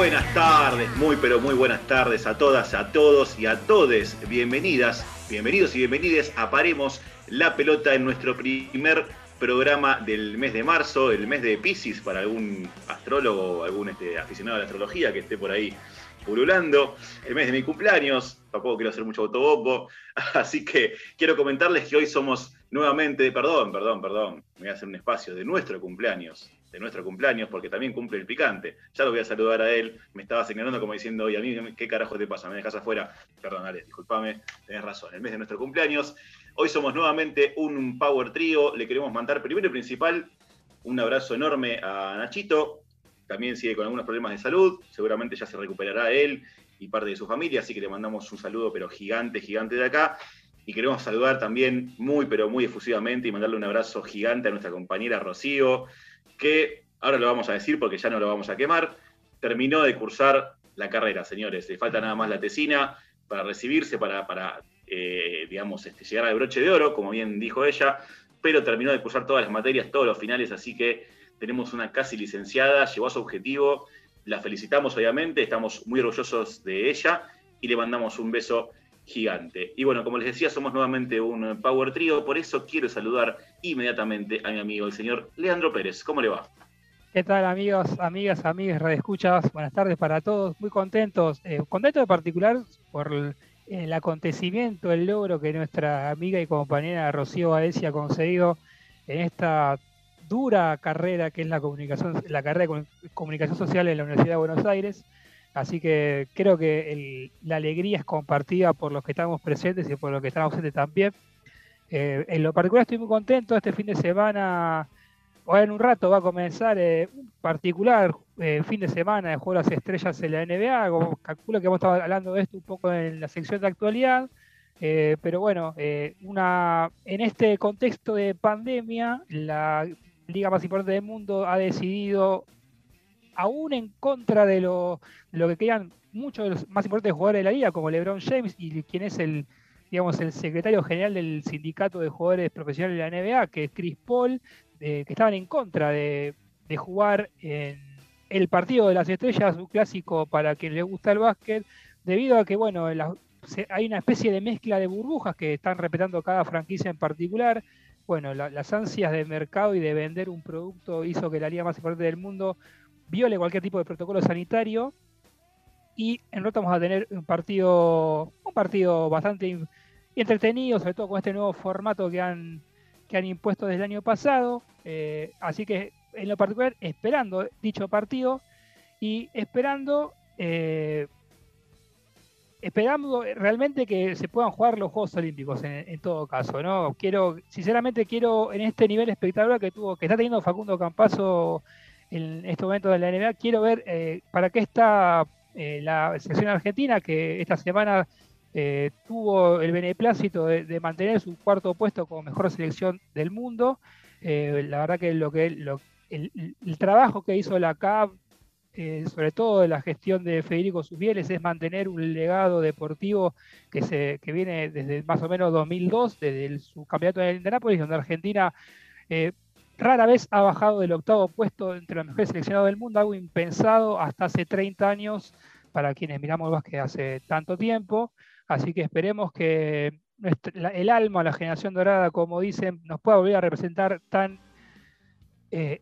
buenas tardes, muy pero muy buenas tardes a todas, a todos y a todes. Bienvenidas, bienvenidos y bienvenidas a Paremos la pelota en nuestro primer programa del mes de marzo, el mes de Pisces para algún astrólogo algún este, aficionado a la astrología que esté por ahí pululando, el mes de mi cumpleaños, tampoco quiero hacer mucho autobombo, así que quiero comentarles que hoy somos nuevamente, perdón, perdón, perdón, voy a hacer un espacio de nuestro cumpleaños, de nuestro cumpleaños, porque también cumple el picante. Ya lo voy a saludar a él, me estaba señalando como diciendo, oye, a mí, ¿qué carajo te pasa? ¿Me dejas afuera? Perdón, Ale, discúlpame, tenés razón, el mes de nuestro cumpleaños. Hoy somos nuevamente un Power Trio, le queremos mandar primero y principal un abrazo enorme a Nachito, también sigue con algunos problemas de salud, seguramente ya se recuperará él y parte de su familia, así que le mandamos un saludo, pero gigante, gigante de acá. Y queremos saludar también muy, pero muy efusivamente y mandarle un abrazo gigante a nuestra compañera Rocío, que ahora lo vamos a decir porque ya no lo vamos a quemar, terminó de cursar la carrera, señores. Le falta nada más la tesina para recibirse, para, para eh, digamos, este, llegar al broche de oro, como bien dijo ella, pero terminó de cursar todas las materias, todos los finales, así que tenemos una casi licenciada, llegó a su objetivo, la felicitamos obviamente, estamos muy orgullosos de ella y le mandamos un beso gigante. Y bueno, como les decía, somos nuevamente un Power Trio, por eso quiero saludar inmediatamente a mi amigo, el señor Leandro Pérez. ¿Cómo le va? ¿Qué tal amigos, amigas, amigas, escuchas Buenas tardes para todos, muy contentos, eh, contentos de particular por el, acontecimiento, el logro que nuestra amiga y compañera Rocío Baesi ha conseguido en esta dura carrera que es la comunicación, la carrera de comunicación social en la Universidad de Buenos Aires. Así que creo que la alegría es compartida por los que estamos presentes y por los que están ausentes también. Eh, en lo particular estoy muy contento. Este fin de semana, o en un rato va a comenzar eh, un particular eh, fin de semana de Juego de las Estrellas en la NBA. Calculo que hemos estado hablando de esto un poco en la sección de actualidad. pero bueno, una, en este contexto de pandemia, la liga más importante del mundo ha decidido, aún en contra de lo, que querían muchos de los más importantes jugadores de la liga, como LeBron James y quien es el, digamos, el secretario general del sindicato de jugadores profesionales de la NBA, que es Chris Paul, que estaban en contra de, jugar en el partido de las estrellas, un clásico para quien le gusta el básquet, debido a que, bueno, hay una especie de mezcla de burbujas que están respetando cada franquicia en particular. Bueno, las ansias de mercado y de vender un producto hizo que la liga más importante del mundo viole cualquier tipo de protocolo sanitario y en Rota vamos a tener un partido, un partido bastante entretenido, sobre todo con este nuevo formato que han, que han impuesto desde el año pasado. Eh, así que en lo particular, esperando dicho partido y esperando eh, esperando realmente que se puedan jugar los Juegos Olímpicos en, todo caso, ¿no? Quiero, sinceramente quiero en este nivel espectacular que tuvo, que está teniendo Facundo Campazo en este momento de la NBA, quiero ver eh, para qué está eh, la selección argentina que esta semana eh, tuvo el beneplácito de, mantener su cuarto puesto como mejor selección del mundo. la verdad que lo que el, el, trabajo que hizo la CAP sobre todo de la gestión de Federico Subieles, es mantener un legado deportivo que, se, que viene desde más o menos 2002, desde el, su campeonato en Indianápolis, donde Argentina rara vez ha bajado del octavo puesto entre los mejores seleccionados del mundo, algo impensado hasta hace 30 años para quienes miramos el básquet hace tanto tiempo. Así que esperemos que el alma, la generación dorada, como dicen, nos pueda volver a representar tan eh,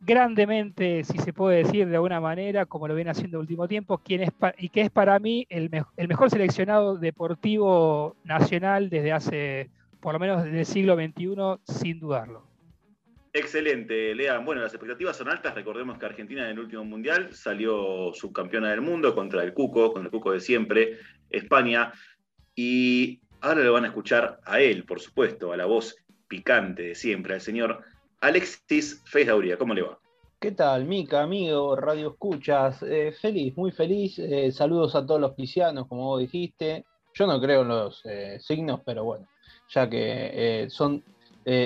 grandemente, si se puede decir de alguna manera, como lo viene haciendo el último tiempo, quien es y que es para mí el, mejor seleccionado deportivo nacional desde hace, por lo menos desde el siglo XXI, sin dudarlo. Excelente, Lea. Bueno, las expectativas son altas. Recordemos que Argentina en el último mundial salió subcampeona del mundo contra el Cuco, con el Cuco de siempre, España. Y ahora lo van a escuchar a él, por supuesto, a la voz picante de siempre, al señor Alexis Feisdauría, ¿cómo le va? ¿Qué tal, Mica, amigo, Radio Escuchas? Eh, feliz, muy feliz. Eh, saludos a todos los piscianos, como vos dijiste. Yo no creo en los eh, signos, pero bueno, ya que son,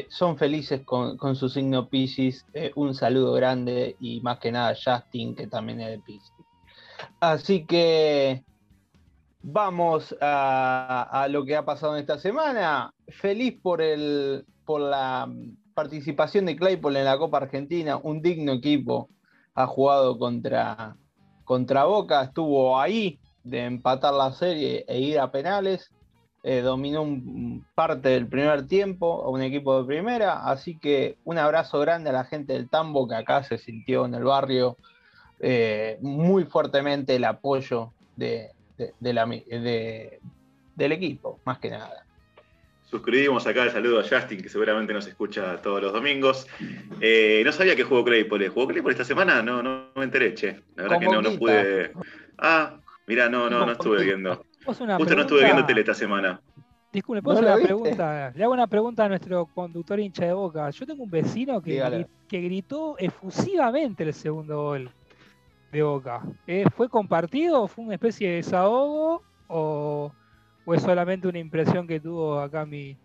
son felices con, su signo Pisces, un saludo grande y más que nada Justin, que también es de Pisces. Así que vamos a, lo que ha pasado en esta semana. Feliz por, por la participación de Claypool en la Copa Argentina, un digno equipo, ha jugado contra, contra Boca, estuvo ahí de empatar la serie e ir a penales. Eh, dominó un, parte del primer tiempo a un equipo de primera, así que un abrazo grande a la gente del Tambo que acá se sintió en el barrio eh, muy fuertemente el apoyo de, del equipo, más que nada. Suscribimos acá el saludo a Justin, que seguramente nos escucha todos los domingos. Eh, no sabía que jugó Claypole. ¿Jugó Claypole esta semana? No, no me enteré, che. La verdad que no, no pude. Ah, mira, no, no, no estuve viendo. Justo no estuve viendo tele esta semana. Disculpe, ¿puedo hacer una pregunta? Le hago una pregunta a nuestro conductor hincha de boca. Yo tengo un vecino que, que gritó efusivamente el segundo gol de boca. Eh, ¿Fue compartido? ¿Fue una especie de desahogo? ¿O, o es solamente una impresión que tuvo acá mi,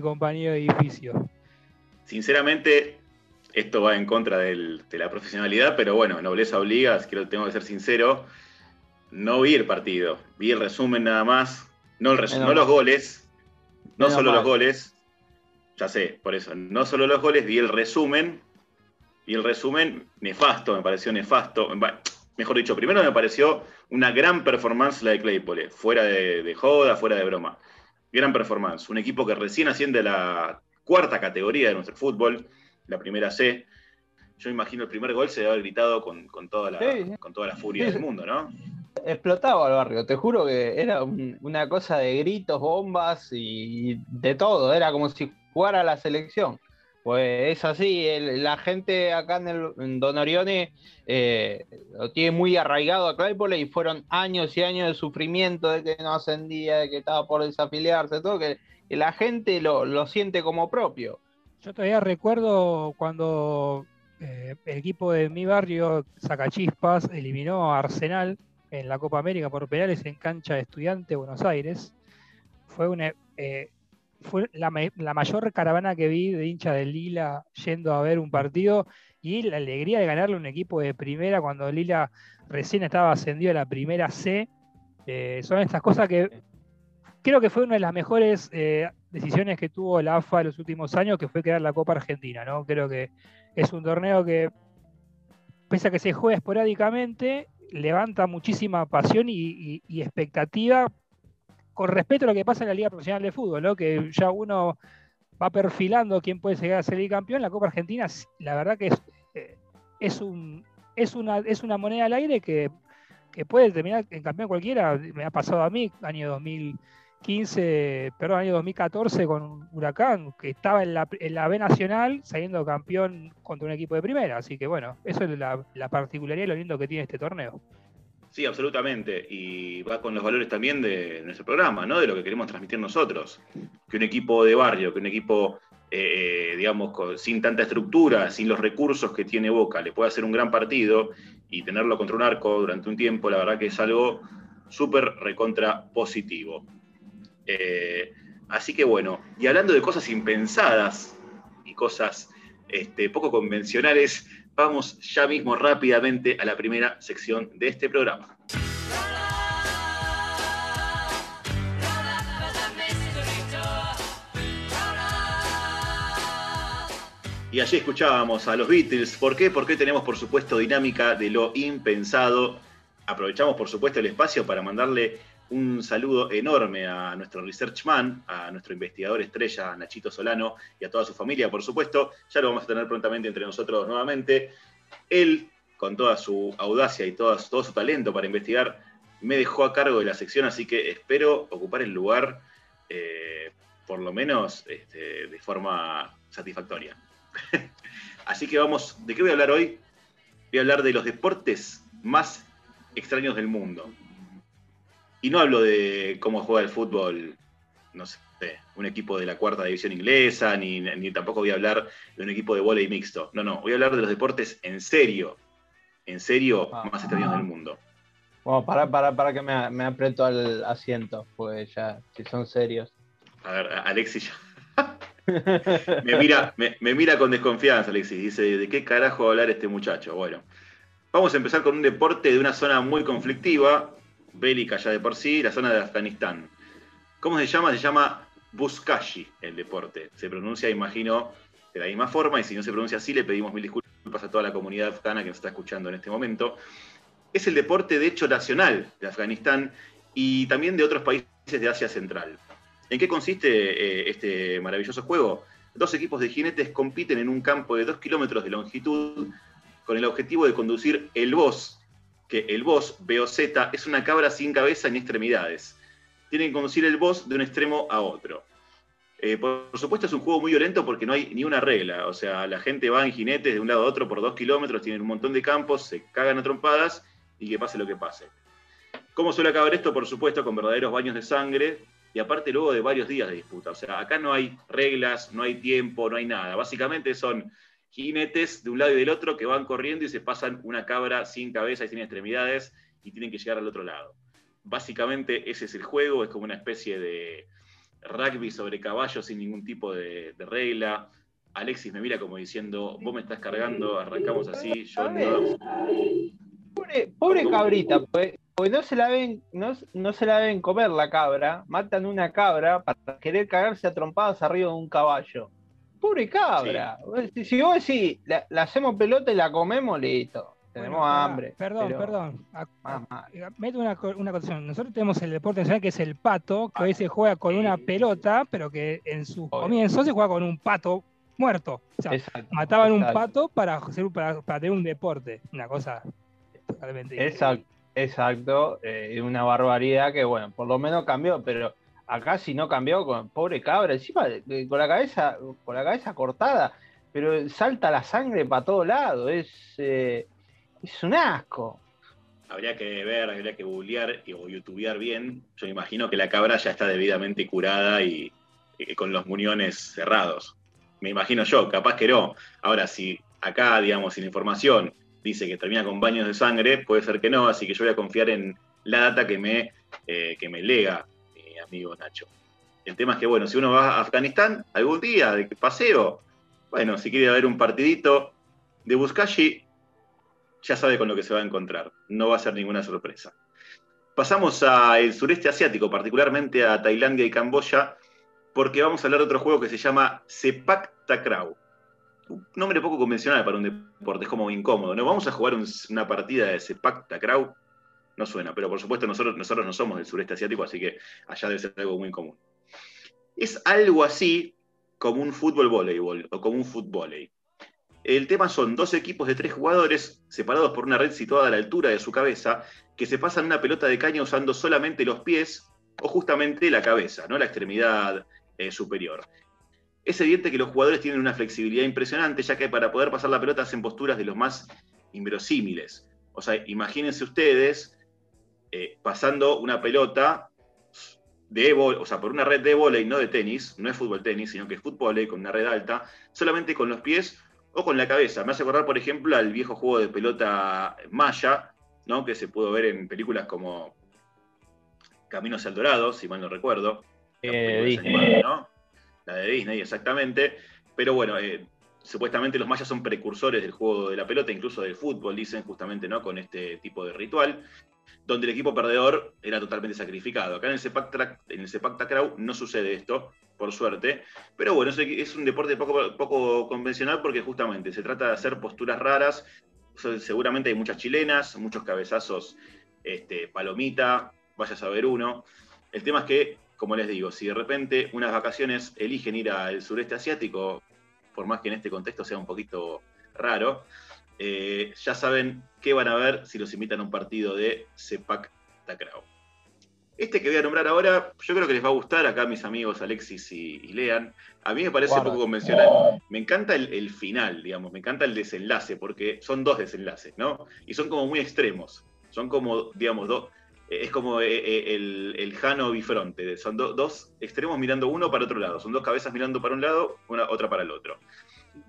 compañero de edificio? Sinceramente, esto va en contra de la profesionalidad, pero bueno, nobleza obliga, quiero, tengo que ser sincero. No vi el partido, vi el resumen nada más, no, no los goles, no solo los goles, ya sé, por eso, no solo los goles, vi el resumen, y el resumen nefasto, me pareció nefasto mejor dicho, primero me pareció una gran performance la de Claypole, fuera de, joda, fuera de broma. Gran performance. Un equipo que recién asciende a la cuarta categoría de nuestro fútbol, la primera C. Yo imagino el primer gol se debe haber gritado con, toda, la, con toda la furia del mundo, ¿no? Explotaba el barrio, te juro que era una cosa de gritos, bombas y de todo. Era como si jugara la selección. Pues es así, la gente acá en, el, Don Orione eh, lo tiene muy arraigado a Claypole y fueron años y años de sufrimiento de que no ascendía, de que estaba por desafiliarse, todo, que, la gente lo, siente como propio. Yo todavía recuerdo cuando eh, el equipo de mi barrio, Sacachispas, eliminó a Arsenal en la Copa América por penales en cancha de estudiante Buenos Aires. Fue una, eh, fue la, mayor caravana que vi de hincha de Lila yendo a ver un partido y la alegría de ganarle un equipo de primera cuando Lila recién estaba ascendido a la primera C. Eh, son estas cosas que creo que fue una de las mejores eh, decisiones que tuvo la AFA en los últimos años, que fue crear la Copa Argentina. ¿no? Creo que es un torneo que, pese a que se juega esporádicamente, levanta muchísima pasión y expectativa con respecto a lo que pasa en la Liga Profesional de Fútbol, ¿no? que ya uno va perfilando quién puede llegar a ser el campeón, la Copa Argentina, la verdad que es, eh, es, un, es, una, es una moneda al aire que, puede terminar en campeón cualquiera. Me ha pasado a mí, año 2015, perdón, año 2014 con Huracán, que estaba en la, en la B Nacional saliendo campeón contra un equipo de primera. Así que bueno, eso es la, la particularidad y lo lindo que tiene este torneo. Sí, absolutamente. Y va con los valores también de nuestro programa, ¿no? De lo que queremos transmitir nosotros. Que un equipo de barrio, que un equipo, eh, digamos, sin tanta estructura, sin los recursos que tiene Boca, le pueda hacer un gran partido y tenerlo contra un arco durante un tiempo, la verdad que es algo súper recontra positivo. Eh, así que bueno, y hablando de cosas impensadas y cosas este, poco convencionales, vamos ya mismo rápidamente a la primera sección de este programa. Y allí escuchábamos a los Beatles. ¿Por qué? Porque tenemos, por supuesto, dinámica de lo impensado. Aprovechamos, por supuesto, el espacio para mandarle un saludo enorme a nuestro researchman, a nuestro investigador estrella, Nachito Solano, y a toda su familia, por supuesto. Ya lo vamos a tener prontamente entre nosotros nuevamente. Él, con toda su audacia y todo, todo su talento para investigar, me dejó a cargo de la sección, así que espero ocupar el lugar, eh, por lo menos este, de forma satisfactoria. así que vamos, ¿de qué voy a hablar hoy? Voy a hablar de los deportes más extraños del mundo. Y no hablo de cómo juega el fútbol, no sé, un equipo de la cuarta división inglesa, ni, tampoco voy a hablar de un equipo de volei mixto. No, no, voy a hablar de los deportes en serio, en serio, ah. más extraños del mundo. Bueno, para, para, para que me, me aprieto al asiento, pues ya, si son serios. A ver, Alexis ya. me, mira, me, me, mira con desconfianza, Alexis. Dice, ¿de qué carajo va a hablar este muchacho? Bueno, vamos a empezar con un deporte de una zona muy conflictiva, bélica ya de por sí, la zona de Afganistán. ¿Cómo se llama? Se llama Buskashi el deporte. Se pronuncia, imagino, de la misma forma, y si no se pronuncia así, le pedimos mil disculpas a toda la comunidad afgana que nos está escuchando en este momento. es el deporte de hecho nacional de Afganistán y también de otros países de Asia Central. ¿En qué consiste eh, este maravilloso juego? Dos equipos de jinetes compiten en un campo de dos kilómetros de longitud con el objetivo de conducir el boss, que el boss, BOZ, es una cabra sin cabeza ni extremidades. Tienen que conducir el boss de un extremo a otro. Eh, por, supuesto es un juego muy violento porque no hay ni una regla, o sea, la gente va en jinetes de un lado a otro por dos kilómetros, tienen un montón de campos, se cagan a trompadas y que pase lo que pase. ¿Cómo suele acabar esto? Por supuesto, con verdaderos baños de sangre y aparte luego de varios días de disputa. O sea, acá no hay reglas, no hay tiempo, no hay nada. Básicamente son jinetes de un lado y del otro que van corriendo y se pasan una cabra sin cabeza y sin extremidades y tienen que llegar al otro lado. Básicamente ese es el juego, es como una especie de rugby sobre caballos sin ningún tipo de, regla. Alexis me mira como diciendo, vos me estás cargando, arrancamos así, yo no. Pobre, cabrita, pues, pues, no se la ven, no, no, se la ven comer la cabra, matan una cabra para querer cagarse a trompadas arriba de un caballo. Pobre cabra. Si vos decís, la, hacemos pelota y la comemos, listo. Tenemos hambre. Perdón, perdón. Meto una, una condición. Nosotros tenemos el deporte nacional que es el pato, que hoy se juega con una pelota, pero que en su comienzo se juega con un pato muerto. O sea, mataban un pato para, hacer, para, tener un deporte. Una cosa totalmente. Exacto, exacto. Eh, una barbaridad que, bueno, por lo menos cambió, pero acá si no cambió, con pobre cabra, encima con la cabeza, con la cabeza cortada, pero salta la sangre para todo lado. Es. Eh, es un asco. Habría que ver, habría que googlear o youtubear bien. Yo imagino que la cabra ya está debidamente curada y, con los muñones cerrados. Me imagino yo, capaz que no. Ahora, si acá, digamos, sin información dice que termina con baños de sangre, puede ser que no, así que yo voy a confiar en la data que me, eh, que me lega amigo Nacho. El tema es que, bueno, si uno va a Afganistán algún día de paseo, bueno, si quiere ver un partidito de Buscashi, ya sabe con lo que se va a encontrar. No va a ser ninguna sorpresa. Pasamos al sureste asiático, particularmente a Tailandia y Camboya, porque vamos a hablar de otro juego que se llama Sepak Takraw. Un nombre poco convencional para un deporte, es como incómodo. ¿no? Vamos a jugar una partida de Sepak Takraw. No suena, pero por supuesto nosotros, nosotros no somos del sureste asiático, así que allá debe ser algo muy común. Es algo así como un fútbol voleibol o como un fútbol. El tema son dos equipos de tres jugadores separados por una red situada a la altura de su cabeza que se pasan una pelota de caña usando solamente los pies o justamente la cabeza, ¿no? la extremidad eh, superior. Es evidente que los jugadores tienen una flexibilidad impresionante, ya que para poder pasar la pelota hacen posturas de los más inverosímiles. O sea, imagínense ustedes eh, pasando una pelota de o sea, por una red de volei, no de tenis, no es fútbol tenis, sino que es fútbol con una red alta, solamente con los pies o con la cabeza. Me hace acordar, por ejemplo, al viejo juego de pelota Maya, ¿no? que se pudo ver en películas como Caminos al Dorado, si mal no recuerdo. Eh, la de Disney, exactamente. Pero bueno, eh, supuestamente los mayas son precursores del juego de la pelota, incluso del fútbol, dicen justamente, ¿no? Con este tipo de ritual, donde el equipo perdedor era totalmente sacrificado. Acá en el Sepak, en Takraw no sucede esto, por suerte. Pero bueno, es, un deporte poco, poco convencional porque justamente se trata de hacer posturas raras. Seguramente hay muchas chilenas, muchos cabezazos este, palomita, vaya a saber uno. El tema es que, como les digo, si de repente unas vacaciones eligen ir al sureste asiático, por más que en este contexto sea un poquito raro, eh, ya saben qué van a ver si los invitan a un partido de Sepak Takraw. Este que voy a nombrar ahora, yo creo que les va a gustar acá mis amigos Alexis y, Lean. A mí me parece un poco convencional. Me encanta el, final, digamos, me encanta el desenlace, porque son dos desenlaces, ¿no? Y son como muy extremos. Son como, digamos, dos. Eh, es como eh, el, el Jano bifronte. Son dos extremos mirando uno para otro lado. Son dos cabezas mirando para un lado, una otra para el otro.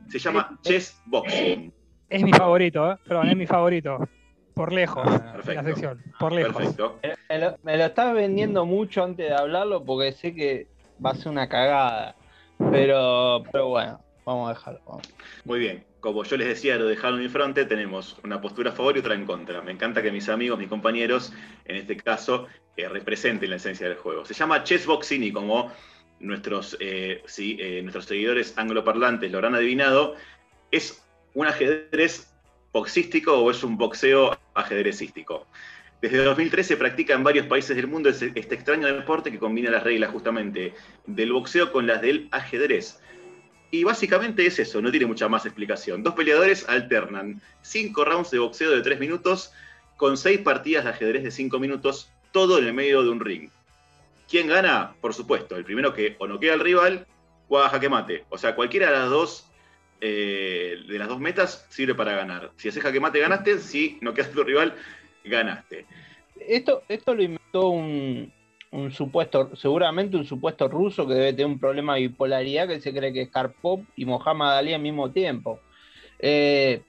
Se llama chess boxing. Es mi favorito, ¿eh? Perdón, es mi favorito por lejos ah, la sección, por lejos. Me, lo, estás vendiendo mucho antes de hablarlo porque sé que va a ser una cagada. Pero, pero bueno, vamos a dejarlo. Muy bien. Como yo les decía, lo dejaron en frente, tenemos una postura a favor y otra en contra. Me encanta que mis amigos, mis compañeros, en este caso, eh, representen la esencia del juego. Se llama chessboxing y como nuestros, eh, eh, nuestros seguidores angloparlantes lo habrán adivinado, es un ajedrez boxístico o es un boxeo ajedrecístico. Desde 2013 se practica en varios países del mundo este extraño deporte que combina las reglas justamente del boxeo con las del ajedrez. Y básicamente es eso, no tiene mucha más explicación. Dos peleadores alternan cinco rounds de boxeo de tres minutos con seis partidas de ajedrez de cinco minutos, todo en el medio de un ring. ¿Quién gana? Por supuesto, el primero que o noquea al rival o a jaque mate. O sea, cualquiera de las dos eh, de las dos metas sirve para ganar. Si haces jaque mate, ganaste. Si noqueas a tu rival, ganaste. Esto, esto lo inventó un, un supuesto, seguramente un supuesto ruso que debe tener un problema de bipolaridad que se cree que es Karpov y Mohamed Ali al mismo tiempo. Eh,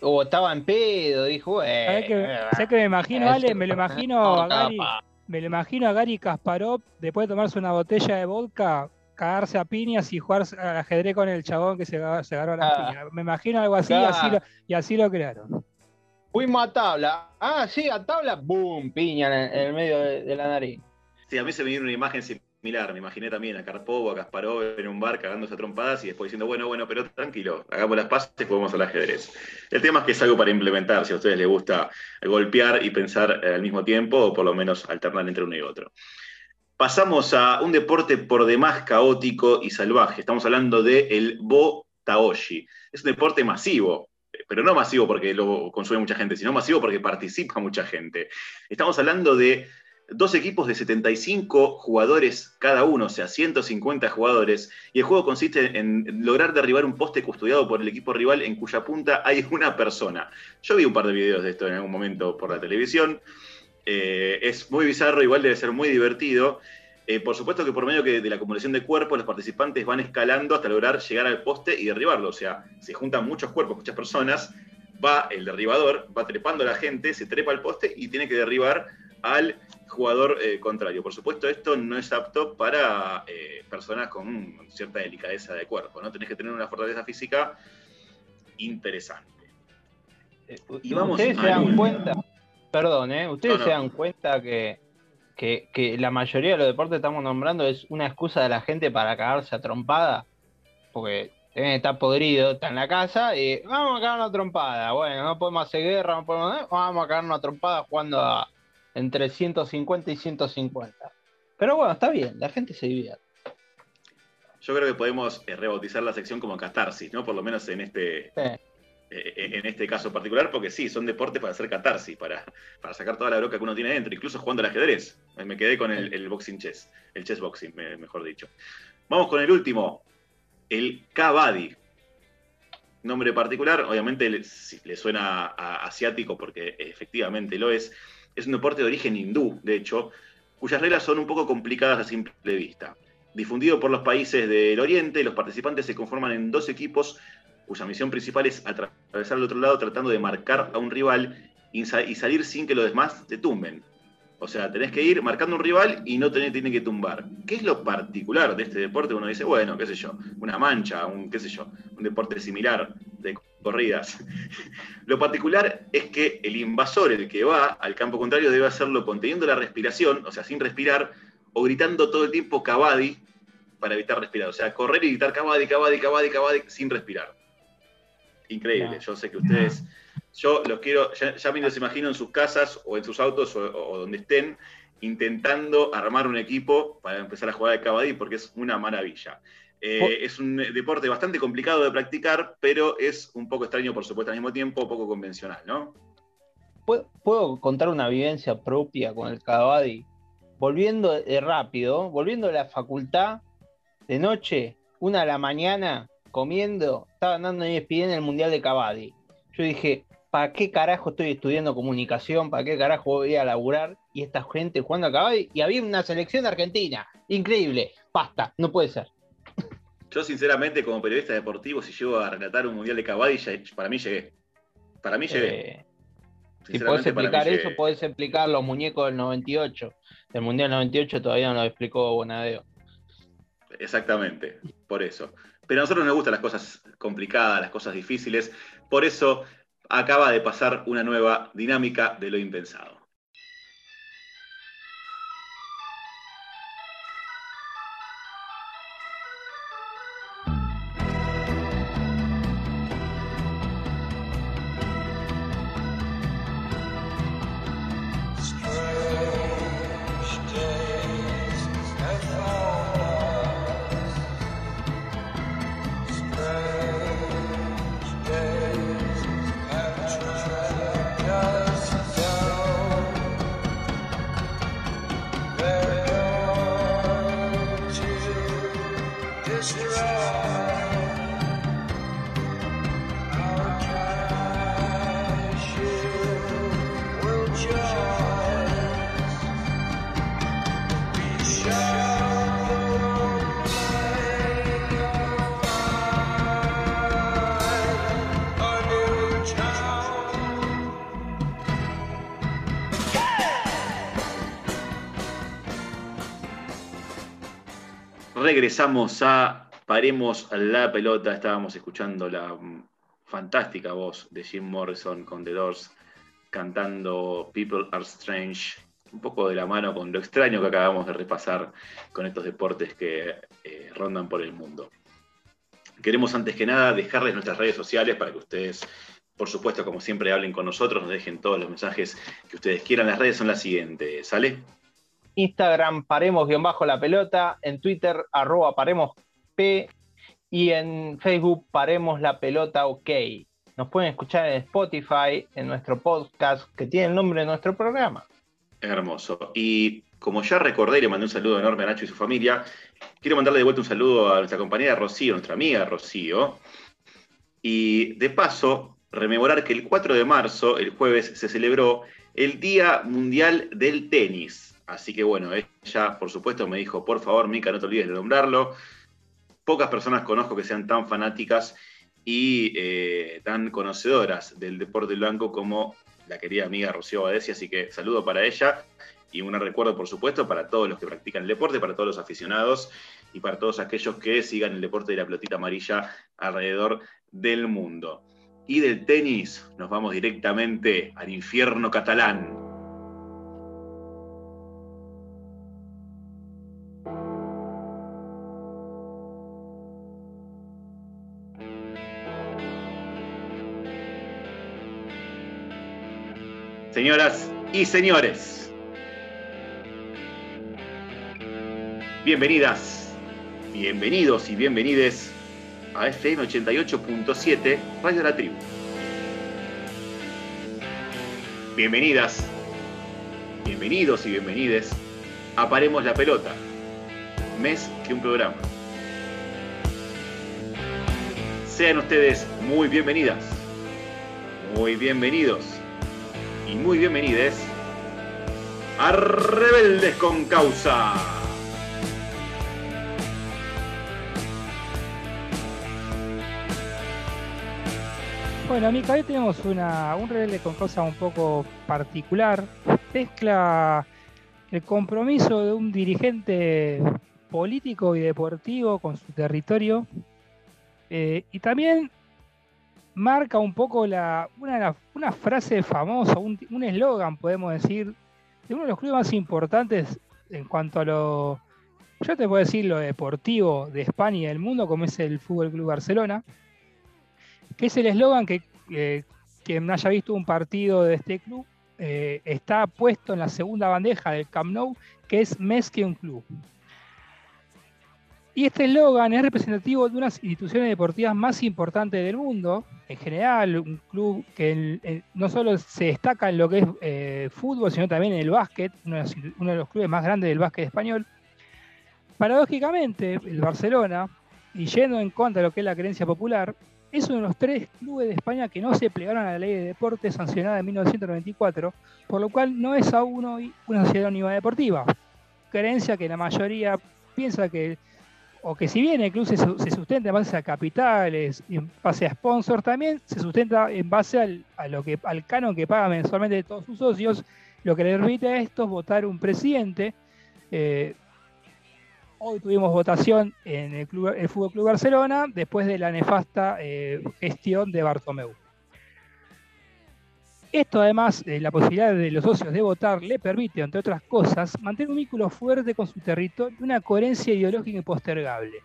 o estaba en pedo, dijo, eh, que, que me imagino, Ale, me lo imagino a Gary, me lo imagino a Gary Kasparov después de tomarse una botella de vodka, cagarse a piñas y jugar al ajedrez con el chabón que se, se agarró a la ah. piña. Me imagino algo así, y así lo crearon. Fuimos a tabla. Ah, sí, a tabla, boom, piña en el, medio de, la nariz. Sí, a mí se me vino una imagen similar. Me imaginé también a Karpov, a Kasparov en un bar cagándose a trompadas y después diciendo, bueno, bueno, pero tranquilo, hagamos las pases y jugamos al ajedrez. El tema es que es algo para implementar, si a ustedes les gusta golpear y pensar al mismo tiempo, o por lo menos alternar entre uno y otro. Pasamos a un deporte por demás caótico y salvaje. Estamos hablando del el Bo Taoshi. Es un deporte masivo, pero no masivo porque lo consume mucha gente, sino masivo porque participa mucha gente. Estamos hablando de dos equipos de 75 jugadores cada uno, o sea, 150 jugadores, y el juego consiste en lograr derribar un poste custodiado por el equipo rival en cuya punta hay una persona. Yo vi un par de videos de esto en algún momento por la televisión, eh, es muy bizarro, igual debe ser muy divertido. Eh, por supuesto que por medio de la acumulación de cuerpos, los participantes van escalando hasta lograr llegar al poste y derribarlo. O sea, se juntan muchos cuerpos, muchas personas, va el derribador, va trepando a la gente, se trepa al poste y tiene que derribar al jugador eh, contrario. Por supuesto, esto no es apto para eh, personas con cierta delicadeza de cuerpo, ¿no? Tenés que tener una fortaleza física interesante. Y ustedes se dan cuenta, perdón, ustedes se dan cuenta que, que, la mayoría de los deportes que estamos nombrando es una excusa de la gente para cagarse a trompada, porque está podrido, está en la casa y vamos a cagar una trompada. Bueno, no podemos hacer guerra, no podemos, vamos a cagar una trompada jugando a entre 150 y 150. Pero bueno, está bien, la gente se divierte. Yo creo que podemos eh, rebautizar la sección como catarsis, ¿no? Por lo menos en este, eh, en este caso particular, porque sí, son deportes para hacer catarsis, para, para sacar toda la broca que uno tiene dentro, incluso jugando al ajedrez. Me quedé con el, boxing chess, el chess boxing, mejor dicho. Vamos con el último, el Kabaddi. Nombre particular, obviamente le, le suena asiático porque efectivamente lo es es un deporte de origen hindú, de hecho, cuyas reglas son un poco complicadas a simple vista. Difundido por los países del Oriente, los participantes se conforman en dos equipos cuya misión principal es atravesar al otro lado tratando de marcar a un rival y salir sin que los demás te tumben. O sea, tenés que ir marcando un rival y no tenés, tiene que tumbar. ¿Qué es lo particular de este deporte? Uno dice, bueno, qué sé yo, una mancha, un qué sé yo, un deporte similar de corridas. Lo particular es que el invasor, el que va al campo contrario, debe hacerlo conteniendo la respiración, o sea, sin respirar, o gritando todo el tiempo cabadi para evitar respirar. O sea, correr y gritar cabadi, cabadi, cabadi, cabadi sin respirar. Increíble. Yo sé que ustedes, yo los quiero, ya, me los imagino en sus casas o en sus autos o, donde estén, intentando armar un equipo para empezar a jugar al cabadi porque es una maravilla. Eh, es un deporte bastante complicado de practicar, pero es un poco extraño, por supuesto, al mismo tiempo, poco convencional, ¿no? ¿Puedo, contar una vivencia propia con el Kabaddi? Volviendo de rápido, volviendo a la facultad, de noche, una de la mañana, comiendo, estaba andando en ESPN en el Mundial de Kabaddi. Yo dije, ¿para qué carajo estoy estudiando comunicación? ¿Para qué carajo voy a laburar? Y esta gente jugando a Kabaddi, y había una selección de Argentina. Increíble. Basta, no puede ser. Yo, sinceramente, como periodista deportivo, si llego a relatar un mundial de caballo, para mí llegué. Para mí llegué. Eh, si podés explicar eso, podés explicar los muñecos del 98. El mundial 98 todavía no lo explicó Bonadeo. Exactamente, por eso. Pero a nosotros nos gustan las cosas complicadas, las cosas difíciles. Por eso acaba de pasar una nueva dinámica de lo impensado. Regresamos a Paremos la pelota. Estábamos escuchando la fantástica voz de Jim Morrison con The Doors cantando People Are Strange, un poco de la mano con lo extraño que acabamos de repasar con estos deportes que eh, rondan por el mundo. Queremos antes que nada dejarles nuestras redes sociales para que ustedes, por supuesto, como siempre, hablen con nosotros, nos dejen todos los mensajes que ustedes quieran. Las redes son las siguientes, ¿sale? Instagram paremos-la pelota, en Twitter arroba paremos y en Facebook paremos la pelota ok. Nos pueden escuchar en Spotify, en nuestro podcast que tiene el nombre de nuestro programa. Hermoso. Y como ya recordé y le mandé un saludo enorme a Nacho y su familia, quiero mandarle de vuelta un saludo a nuestra compañera Rocío, nuestra amiga Rocío. Y de paso, rememorar que el 4 de marzo, el jueves, se celebró el Día Mundial del Tenis. Así que bueno, ella, por supuesto, me dijo, por favor, Mica, no te olvides de nombrarlo. Pocas personas conozco que sean tan fanáticas y eh, tan conocedoras del deporte blanco como la querida amiga Rocío Badesi, así que saludo para ella y un recuerdo, por supuesto, para todos los que practican el deporte, para todos los aficionados y para todos aquellos que sigan el deporte de la pelotita amarilla alrededor del mundo. Y del tenis nos vamos directamente al infierno catalán, Señoras y señores, bienvenidas, bienvenidos y bienvenides a FM 88.7 Radio La Tribu. Bienvenidas, bienvenidos y bienvenides a Paremos la Pelota, mes que un programa. Sean ustedes muy bienvenidas, muy bienvenidos y muy bienvenidos a Rebeldes con Causa. Bueno, amiga, hoy tenemos una, un rebelde con causa un poco particular. Mezcla el compromiso de un dirigente político y deportivo con su territorio eh, y también marca un poco la, una, frase famosa, un eslogan, podemos decir, de uno de los clubes más importantes en cuanto a lo, yo te puedo decir lo deportivo de España y del mundo, como es el Fútbol Club Barcelona, que es el eslogan que eh, quien haya visto un partido de este club eh, está puesto en la segunda bandeja del Camp Nou, que es Més que un club. Y este eslogan es representativo de unas instituciones deportivas más importantes del mundo, en general, un club que no solo se destaca en lo que es eh, fútbol, sino también en el básquet, uno de, los, clubes más grandes del básquet español. Paradójicamente, el Barcelona, y yendo en contra de lo que es la creencia popular, es uno de los tres clubes de España que no se plegaron a la ley de deporte sancionada en 1994, por lo cual no es aún hoy una sociedad unida deportiva. Creencia que la mayoría piensa que o que si bien el club se, sustenta en base a capitales en base a sponsors, también se sustenta en base al, a lo que, al canon que paga mensualmente todos sus socios, lo que le permite a estos votar un presidente. Eh, hoy tuvimos votación en el, club, el Fútbol Club Barcelona después de la nefasta eh, gestión de Bartomeu. Esto además, eh, la posibilidad de los socios de votar le permite, entre otras cosas, mantener un vínculo fuerte con su territorio y una coherencia ideológica impostergable,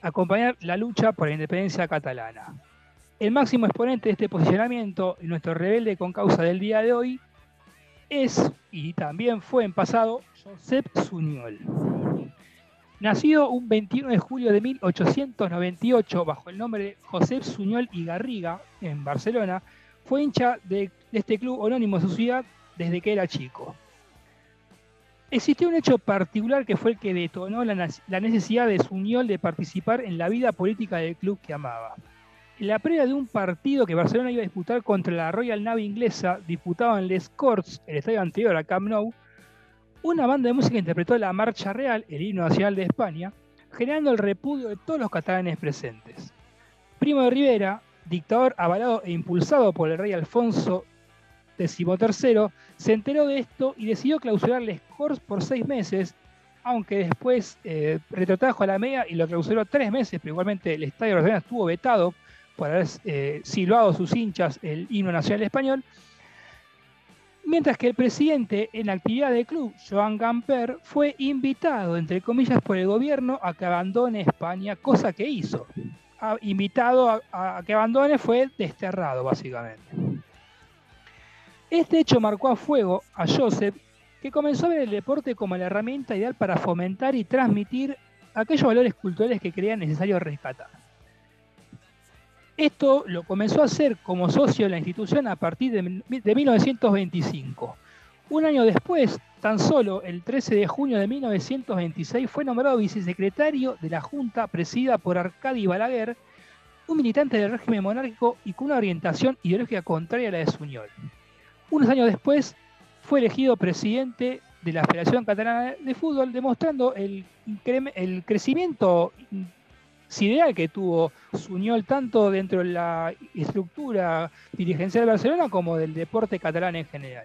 acompañar la lucha por la independencia catalana. El máximo exponente de este posicionamiento, nuestro rebelde con causa del día de hoy, es, y también fue en pasado, Josep Suñol. Nacido un 21 de julio de 1898 bajo el nombre de Josep Suñol y Garriga en Barcelona, fue hincha de, este club anónimo de su ciudad desde que era chico. Existió un hecho particular que fue el que detonó la, necesidad de Suñol de participar en la vida política del club que amaba. En la previa de un partido que Barcelona iba a disputar contra la Royal Navy inglesa, disputado en Les Corts, el estadio anterior a Camp Nou, una banda de música interpretó la Marcha Real, el himno nacional de España, generando el repudio de todos los catalanes presentes. Primo de Rivera, dictador avalado e impulsado por el rey Alfonso XIII, se enteró de esto y decidió clausurar Les Corts por seis meses aunque después eh, a la media y lo clausuró tres meses, pero igualmente el Estadio de Barcelona estuvo vetado por haber eh, silbado sus hinchas el himno nacional español. Mientras que el presidente en actividad del club, Joan Gamper, fue invitado, entre comillas, por el gobierno a que abandone España, cosa que hizo. invitado a que abandone fue desterrado, básicamente. Este hecho marcó a fuego a Joseph que comenzó a ver el deporte como la herramienta ideal para fomentar y transmitir aquellos valores culturales que creía necesario rescatar. Esto lo comenzó a hacer como socio de la institución a partir de, 1925. Un año después, tan solo el 13 de junio de 1926, fue nombrado vicesecretario de la Junta presidida por Arcadi Balaguer, un militante del régimen monárquico y con una orientación ideológica contraria a la de Suñol. Unos años después fue elegido presidente de la Federación Catalana de Fútbol, demostrando el, crecimiento sideral que tuvo Suñol tanto dentro de la estructura dirigencial de Barcelona como del deporte catalán en general.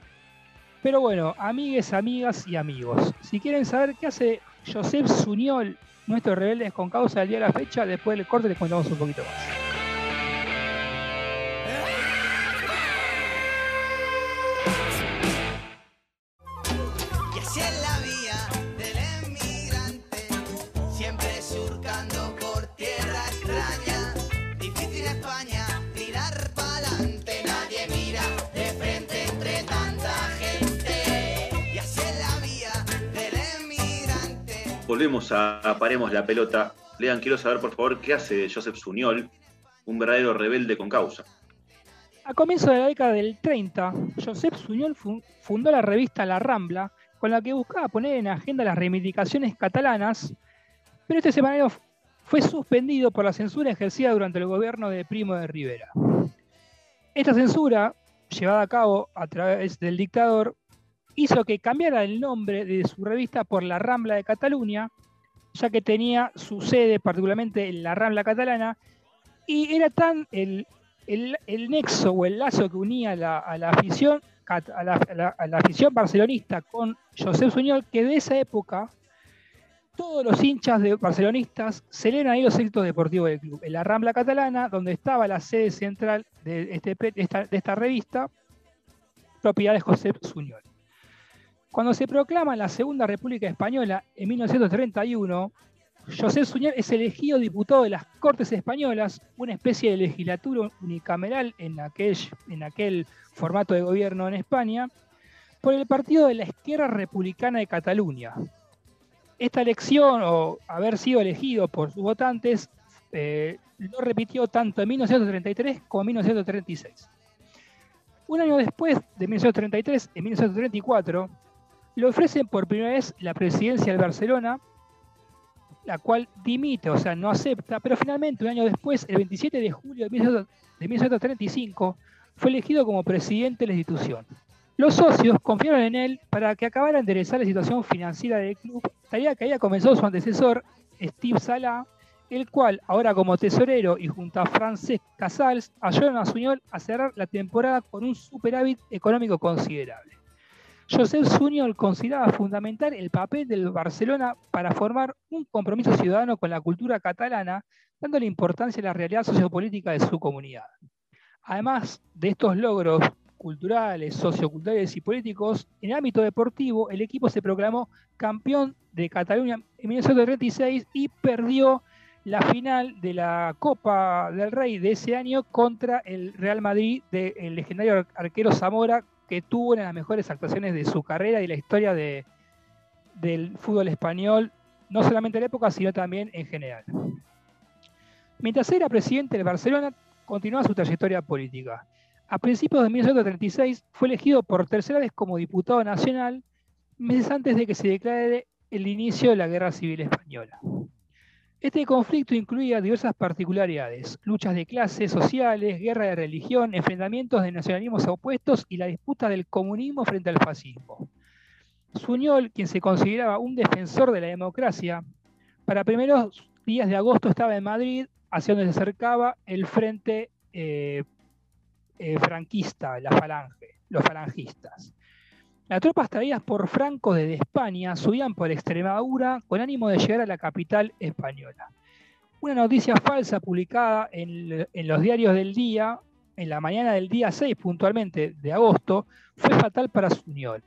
Pero bueno, amigues, amigas y amigos, si quieren saber qué hace Josep Suñol, nuestro rebeldes con causa del día de la fecha, después del corte les contamos un poquito más. Volvemos a, Paremos la Pelota. Lean, quiero saber, por favor, qué hace Joseph Suñol, un verdadero rebelde con causa. A comienzos de la década del 30, Josep Suñol fundó la revista La Rambla, con la que buscaba poner en agenda las reivindicaciones catalanas, pero este semanario fue suspendido por la censura ejercida durante el gobierno de Primo de Rivera. Esta censura, llevada a cabo a través del dictador, hizo que cambiara el nombre de su revista por La Rambla de Cataluña, ya que tenía su sede particularmente en la Rambla catalana, y era tan el, nexo o el lazo que unía a la afición a la, afición barcelonista con José Suñol que de esa época todos los hinchas de barcelonistas celebran ahí los éxitos deportivos del club. En la Rambla Catalana, donde estaba la sede central de, este, esta, de esta, revista, propiedad de José Suñol. Cuando se proclama la Segunda República Española en 1931, José Suñer es elegido diputado de las Cortes Españolas, una especie de legislatura unicameral en aquel, formato de gobierno en España, por el partido de la Izquierda Republicana de Cataluña. Esta elección, o haber sido elegido por sus votantes, eh, lo repitió tanto en 1933 como en 1936. Un año después de 1933, en 1934, le ofrecen por primera vez la presidencia del Barcelona, la cual dimite, o sea, no acepta, pero finalmente un año después, el 27 de julio de 1935, fue elegido como presidente de la institución. Los socios confiaron en él para que acabara de enderezar la situación financiera del club, tarea que había comenzado su antecesor, Steve Salah, el cual, ahora como tesorero y junto a Francesc Casals, ayudaron a Suñol a cerrar la temporada con un superávit económico considerable. Josep Suñol consideraba fundamental el papel del Barcelona para formar un compromiso ciudadano con la cultura catalana, dándole importancia a la realidad sociopolítica de su comunidad. Además de estos logros culturales, socioculturales y políticos, en el ámbito deportivo, el equipo se proclamó campeón de Cataluña en 1936 y perdió la final de la Copa del Rey de ese año contra el Real Madrid del legendario arquero Zamora, que tuvo una de las mejores actuaciones de su carrera y la historia de, del fútbol español, no solamente en la época, sino también en general. Mientras era presidente de Barcelona, continuaba su trayectoria política. A principios de 1936 fue elegido por tercera vez como diputado nacional, meses antes de que se declare el inicio de la Guerra Civil Española. Este conflicto incluía diversas particularidades, luchas de clases sociales, guerra de religión, enfrentamientos de nacionalismos opuestos y la disputa del comunismo frente al fascismo. Suñol, quien se consideraba un defensor de la democracia, para primeros días de agosto estaba en Madrid, hacia donde se acercaba el frente eh, eh, franquista, la falange, los falangistas. Las tropas traídas por Franco desde España subían por Extremadura con ánimo de llegar a la capital española. Una noticia falsa publicada en, los diarios del día, en la mañana del día 6 puntualmente de agosto, fue fatal para Suñol.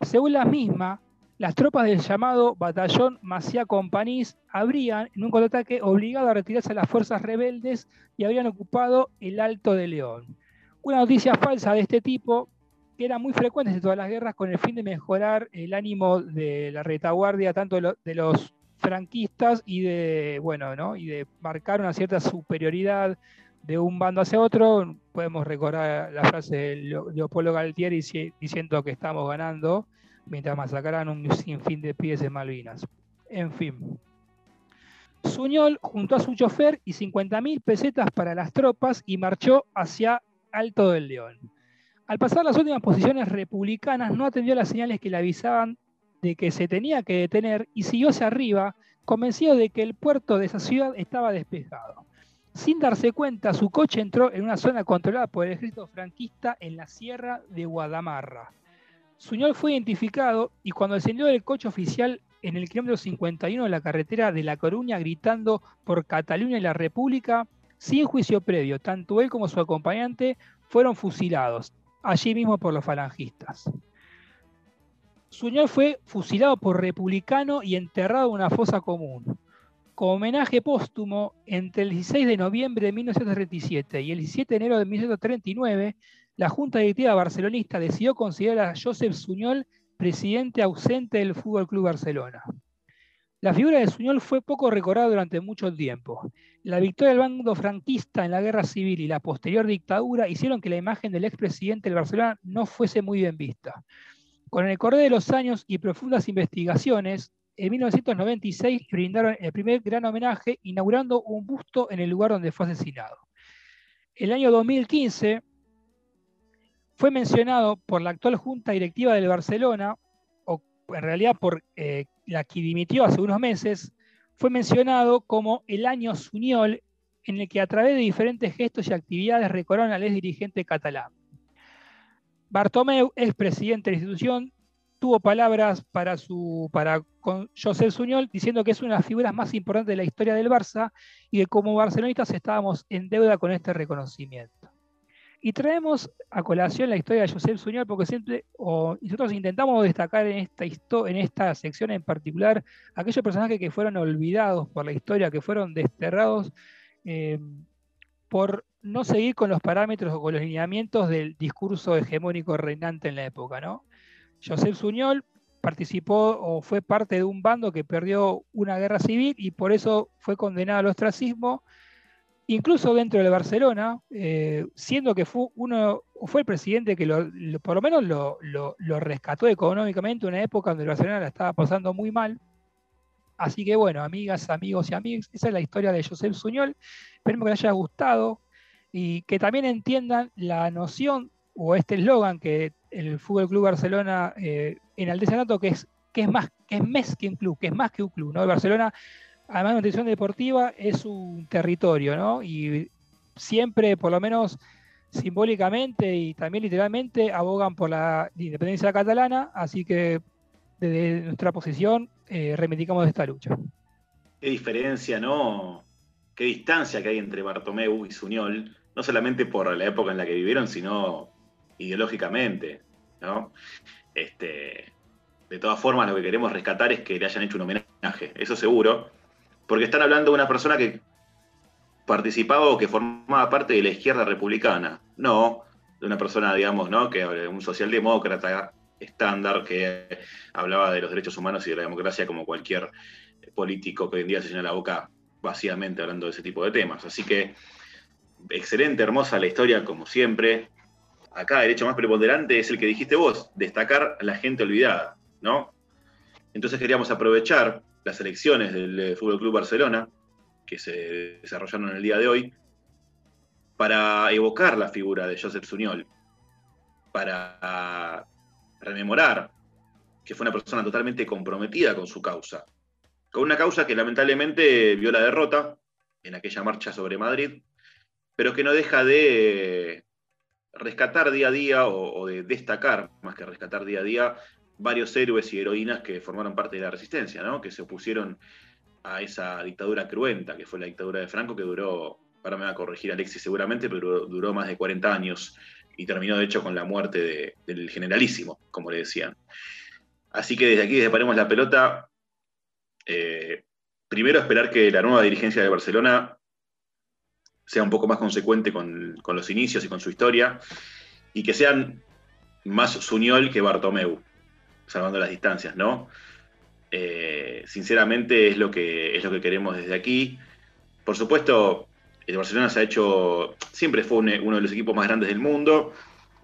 Según la misma, las tropas del llamado Batallón Maciá Companís habrían, en un contraataque, obligado a retirarse a las fuerzas rebeldes y habrían ocupado el Alto de León. Una noticia falsa de este tipo que eran muy frecuentes en todas las guerras con el fin de mejorar el ánimo de la retaguardia, tanto de, los franquistas y de, bueno, ¿no? y de marcar una cierta superioridad de un bando hacia otro. Podemos recordar la frase de Leopoldo Galtieri diciendo que estamos ganando mientras masacraran un sinfín de pies en Malvinas. En fin. Suñol juntó a su chofer y 50.000 pesetas para las tropas y marchó hacia Alto del León. Al pasar las últimas posiciones republicanas, no atendió las señales que le avisaban de que se tenía que detener y siguió hacia arriba, convencido de que el puerto de esa ciudad estaba despejado. Sin darse cuenta, su coche entró en una zona controlada por el ejército franquista en la sierra de Guadamarra. Suñol fue identificado y cuando descendió del coche oficial en el kilómetro 51 de la carretera de La Coruña gritando por Cataluña y la República, sin juicio previo, tanto él como su acompañante fueron fusilados allí mismo por los falangistas. Suñol fue fusilado por republicano y enterrado en una fosa común. Como homenaje póstumo, entre el 16 de noviembre de 1937 y el 17 de enero de 1939, la Junta Directiva Barcelonista decidió considerar a Josep Suñol presidente ausente del Fútbol Club Barcelona. La figura de Suñol fue poco recordada durante mucho tiempo. La victoria del bando franquista en la guerra civil y la posterior dictadura hicieron que la imagen del expresidente del Barcelona no fuese muy bien vista. Con el correr de los años y profundas investigaciones, en 1996 brindaron el primer gran homenaje inaugurando un busto en el lugar donde fue asesinado. El año 2015 fue mencionado por la actual Junta Directiva del Barcelona, en realidad por eh, la que dimitió hace unos meses, fue mencionado como el año Suñol, en el que a través de diferentes gestos y actividades recordaron al ex dirigente catalán. Bartomeu, ex presidente de la institución, tuvo palabras para, su, para con José Suñol diciendo que es una de las figuras más importantes de la historia del Barça y que como barcelonistas estábamos en deuda con este reconocimiento. Y traemos a colación la historia de José Suñol porque siempre, nosotros intentamos destacar en esta, en esta sección en particular aquellos personajes que fueron olvidados por la historia, que fueron desterrados eh, por no seguir con los parámetros o con los lineamientos del discurso hegemónico reinante en la época. ¿no? José Suñol participó o fue parte de un bando que perdió una guerra civil y por eso fue condenado al ostracismo incluso dentro de Barcelona, eh, siendo que fue uno fue el presidente que por lo menos lo, rescató económicamente en una época donde el Barcelona la estaba pasando muy mal. Así que bueno, amigas, amigos y amigas, esa es la historia de Josep Suñol. Esperemos que les haya gustado y que también entiendan la noción o este eslogan que el Fútbol Club Barcelona eh, enaltece tanto que es que es más que es más que un club, que es más que un club, ¿no? El Barcelona además de nutrición deportiva, es un territorio, ¿no? Y siempre, por lo menos simbólicamente y también literalmente, abogan por la independencia catalana, así que desde nuestra posición eh, reivindicamos esta lucha. Qué diferencia, ¿no? Qué distancia que hay entre Bartomeu y Suñol, no solamente por la época en la que vivieron, sino ideológicamente, ¿no? Este, de todas formas, lo que queremos rescatar es que le hayan hecho un homenaje, eso seguro, porque están hablando de una persona que participaba o que formaba parte de la izquierda republicana, no de una persona, digamos, ¿no? que un socialdemócrata estándar que hablaba de los derechos humanos y de la democracia como cualquier político que hoy en día se llena la boca vacíamente hablando de ese tipo de temas. Así que excelente, hermosa la historia, como siempre. Acá el hecho más preponderante es el que dijiste vos, destacar a la gente olvidada, ¿no? Entonces queríamos aprovechar las elecciones del eh, Fútbol Club Barcelona, que se desarrollaron el día de hoy, para evocar la figura de Josep Suñol, para rememorar que fue una persona totalmente comprometida con su causa, con una causa que lamentablemente vio la derrota en aquella marcha sobre Madrid, pero que no deja de rescatar día a día o, de destacar, más que rescatar día a día, varios héroes y heroínas que formaron parte de la resistencia, ¿no? que se opusieron a esa dictadura cruenta, que fue la dictadura de Franco, que duró, ahora me va a corregir Alexis seguramente, pero duró, más de 40 años y terminó de hecho con la muerte del generalísimo, como le decían. Así que desde aquí, desde Paremos la Pelota, eh, primero esperar que la nueva dirigencia de Barcelona sea un poco más consecuente con, los inicios y con su historia, y que sean más Suñol que Bartomeu, salvando las distancias, ¿no? Eh, sinceramente es lo, que, es lo que queremos desde aquí. Por supuesto, el Barcelona se ha hecho, siempre fue uno de los equipos más grandes del mundo,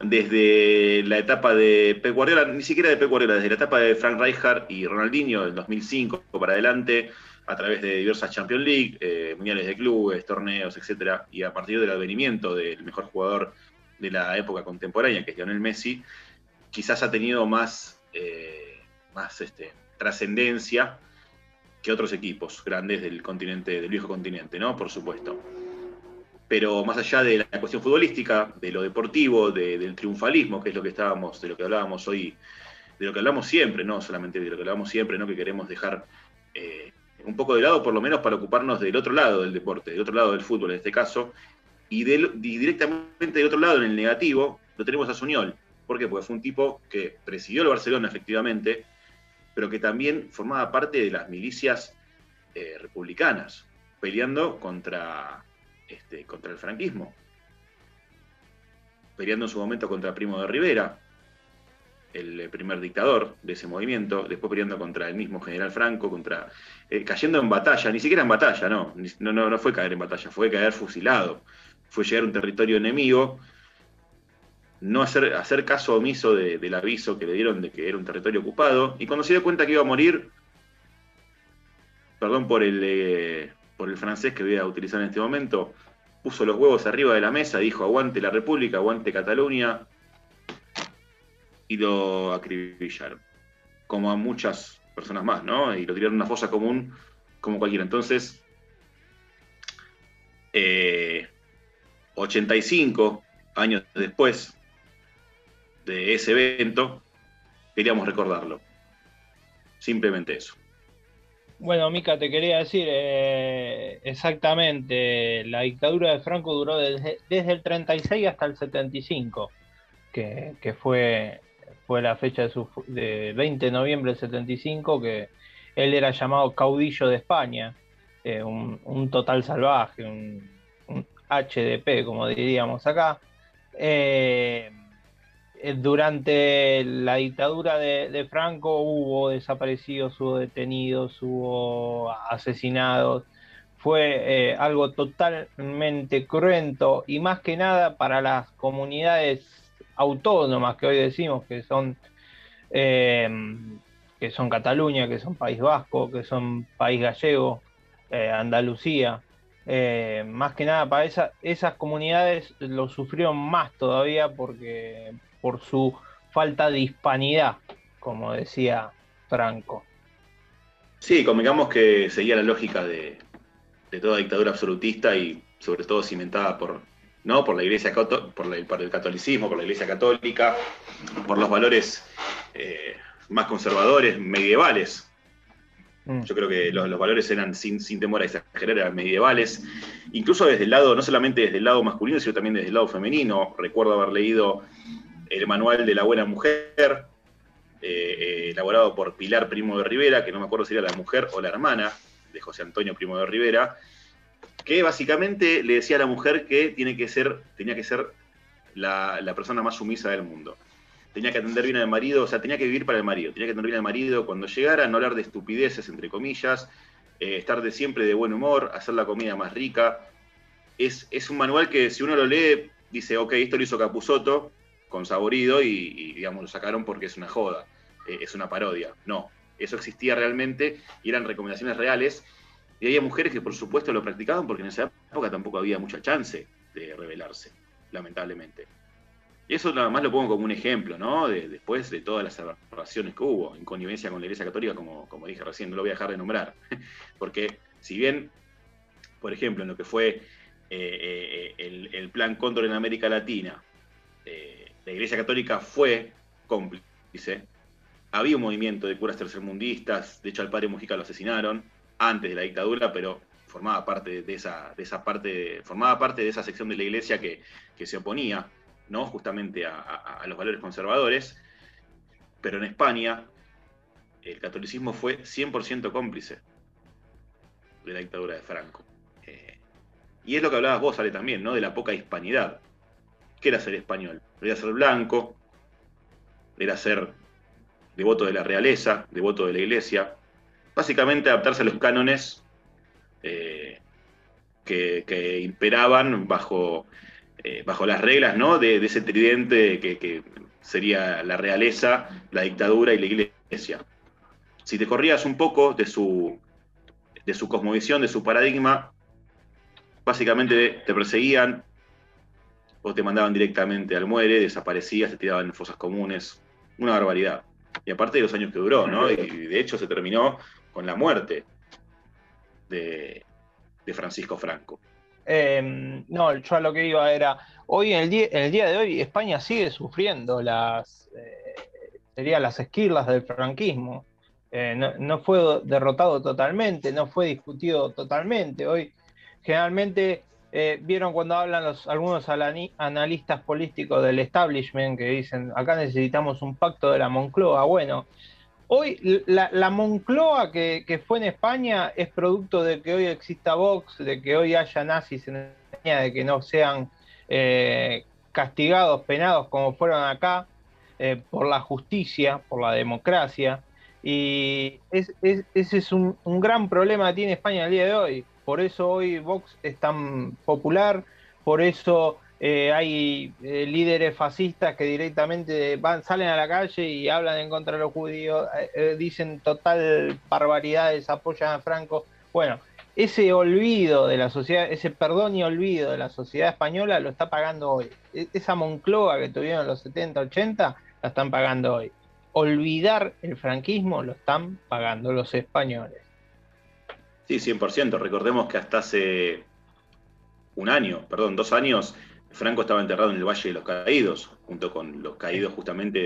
desde la etapa de Pep Guardiola, ni siquiera de Pep Guardiola, desde la etapa de Frank Rijkaard y Ronaldinho del 2005 para adelante, a través de diversas Champions League, eh, mundiales de clubes, torneos, etc. Y a partir del advenimiento del mejor jugador de la época contemporánea, que es Lionel Messi, quizás ha tenido más, eh, más este, trascendencia que otros equipos grandes del continente, del viejo continente, ¿no? Por supuesto. Pero más allá de la cuestión futbolística, de lo deportivo, del triunfalismo, que es lo que estábamos, de lo que hablábamos hoy, de lo que hablamos siempre, no solamente de lo que hablamos siempre, ¿no? Que queremos dejar eh, un poco de lado, por lo menos para ocuparnos del otro lado del deporte, del otro lado del fútbol en este caso, y, directamente del otro lado, en el negativo, lo tenemos a Suñol. ¿Por qué? Porque fue un tipo que presidió el Barcelona, efectivamente, pero que también formaba parte de las milicias eh, republicanas, peleando contra, este, contra el franquismo, peleando en su momento contra Primo de Rivera, el primer dictador de ese movimiento, después peleando contra el mismo general Franco, contra eh, cayendo en batalla, ni siquiera en batalla, no, no, no, fue caer en batalla, fue caer fusilado, fue llegar a un territorio enemigo, no hacer, hacer caso omiso del aviso que le dieron de que era un territorio ocupado, y cuando se dio cuenta que iba a morir, perdón por el, eh, por el francés que voy a utilizar en este momento, puso los huevos arriba de la mesa, dijo aguante la República, aguante Cataluña, y lo acribillaron, como a muchas personas más, ¿no? Y lo tiraron a una fosa común como cualquiera. Entonces, 85 eh, años después de ese evento, queríamos recordarlo. Simplemente eso. Bueno, Mica, te quería decir eh, exactamente, la dictadura de Franco duró desde, el 36 hasta el 75, que, que fue fue la fecha de, su, de 20 de noviembre del 75, que él era llamado caudillo de España, eh, un, total salvaje, un, HDP, como diríamos acá. Eh, durante la dictadura de, Franco hubo desaparecidos, hubo detenidos, hubo asesinados. Fue algo totalmente cruento y más que nada para las comunidades autónomas que hoy decimos que son eh, que son Cataluña, que son País Vasco, que son País Gallego, eh, Andalucía. Eh, más que nada para esas comunidades lo sufrieron más todavía porque por su falta de hispanidad, como decía Franco. Sí, convengamos que seguía la lógica de toda dictadura absolutista y sobre todo cimentada por, ¿no? por la iglesia por, el catolicismo, por la iglesia católica, por los valores eh, más conservadores, medievales. Mm. Yo creo que los, valores eran, sin, sin, temor a exagerar, eran medievales. Incluso desde el lado, no solamente desde el lado masculino, sino también desde el lado femenino. Recuerdo haber leído el manual de la buena mujer, eh, elaborado por Pilar Primo de Rivera, que no me acuerdo si era la mujer o la hermana de José Antonio Primo de Rivera, que básicamente le decía a la mujer que, tiene que ser, tenía que ser la, persona más sumisa del mundo. Tenía que atender bien al marido, o sea, tenía que vivir para el marido, tenía que atender bien al marido cuando llegara, no hablar de estupideces, entre comillas, eh, estar de siempre de buen humor, hacer la comida más rica. Es, es, un manual que si uno lo lee, dice, ok, esto lo hizo Capusoto con saborido y, digamos, lo sacaron porque es una joda, eh, es una parodia. No, eso existía realmente y eran recomendaciones reales y había mujeres que por supuesto lo practicaban porque en esa época tampoco había mucha chance de rebelarse, lamentablemente. Y eso nada más lo pongo como un ejemplo, ¿no? después de todas las aberraciones que hubo en connivencia con la Iglesia Católica, como, como dije recién, no lo voy a dejar de nombrar. Porque si bien, por ejemplo, en lo que fue eh, eh, el, plan Cóndor en América Latina, eh, la Iglesia Católica fue cómplice. Había un movimiento de curas tercermundistas, de hecho al padre Mujica lo asesinaron antes de la dictadura, pero formaba parte de esa, parte, formaba parte de esa sección de la iglesia que, se oponía ¿no? justamente a, los valores conservadores. Pero en España el catolicismo fue 100% cómplice de la dictadura de Franco. Eh, y es lo que hablabas vos, Ale, también, ¿no? De la poca hispanidad. ¿Qué era ser español? Era ser blanco, era ser devoto de la realeza, devoto de la iglesia. Básicamente adaptarse a los cánones eh, que, imperaban bajo, eh, bajo las reglas ¿no? de, ese tridente que, sería la realeza, la dictadura y la iglesia. Si te corrías un poco de su, de su cosmovisión, de su paradigma, básicamente te perseguían o te mandaban directamente al muere, desaparecías, te tiraban en fosas comunes, una barbaridad. Y aparte de los años que duró, ¿no? Y de hecho se terminó con la muerte de, Francisco Franco. Em, no, yo a lo que iba era, hoy en el día, el día de hoy España sigue sufriendo las, eh, las esquirlas del franquismo. Eh, no, fue derrotado totalmente, no fue discutido totalmente. Hoy generalmente eh, vieron cuando hablan los, algunos analistas políticos del establishment que dicen, acá necesitamos un pacto de la Moncloa. Bueno, hoy la, Moncloa que, fue en España es producto de que hoy exista Vox, de que hoy haya nazis en España, de que no sean eh, castigados, penados como fueron acá, eh, por la justicia, por la democracia. Y ese es un, un gran problema que tiene España el día de hoy por eso hoy Vox es tan popular, por eso eh, hay eh, líderes fascistas que directamente van, salen a la calle y hablan en contra de los judíos, eh, dicen total barbaridades, apoyan a Franco. Bueno, ese olvido de la sociedad, ese perdón y olvido de la sociedad española lo está pagando hoy. E, esa Moncloa que tuvieron en los 70, 80, la están pagando hoy. Olvidar el franquismo lo están pagando los españoles. Sí, 100%. Recordemos que hasta hace un año, perdón, dos años, Franco estaba enterrado en el Valle de los Caídos, junto con los caídos justamente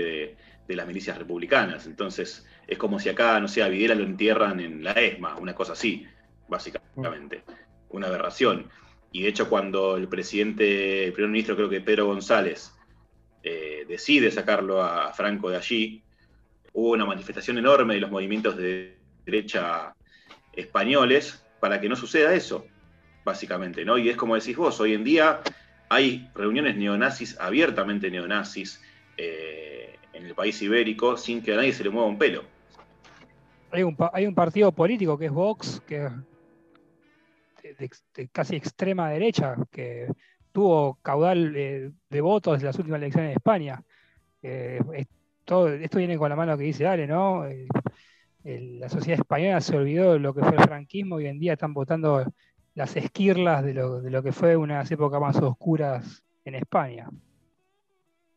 de, las milicias republicanas. Entonces, es como si acá, no sé, a Videla lo entierran en la ESMA, una cosa así, básicamente. Una aberración. Y de hecho, cuando el presidente, el primer ministro, creo que Pedro González, eh, decide sacarlo a Franco de allí, hubo una manifestación enorme de los movimientos de derecha españoles para que no suceda eso, básicamente, ¿no? Y es como decís vos, hoy en día hay reuniones neonazis, abiertamente neonazis, eh, en el país ibérico, sin que a nadie se le mueva un pelo. Hay un, hay un partido político que es Vox, que de, casi extrema derecha, que tuvo caudal de, votos en las últimas elecciones en España. Eh, todo, esto viene con la mano que dice Ale, ¿no? La sociedad española se olvidó de lo que fue el franquismo y hoy en día están votando las esquirlas de lo, que fue unas épocas más oscuras en España.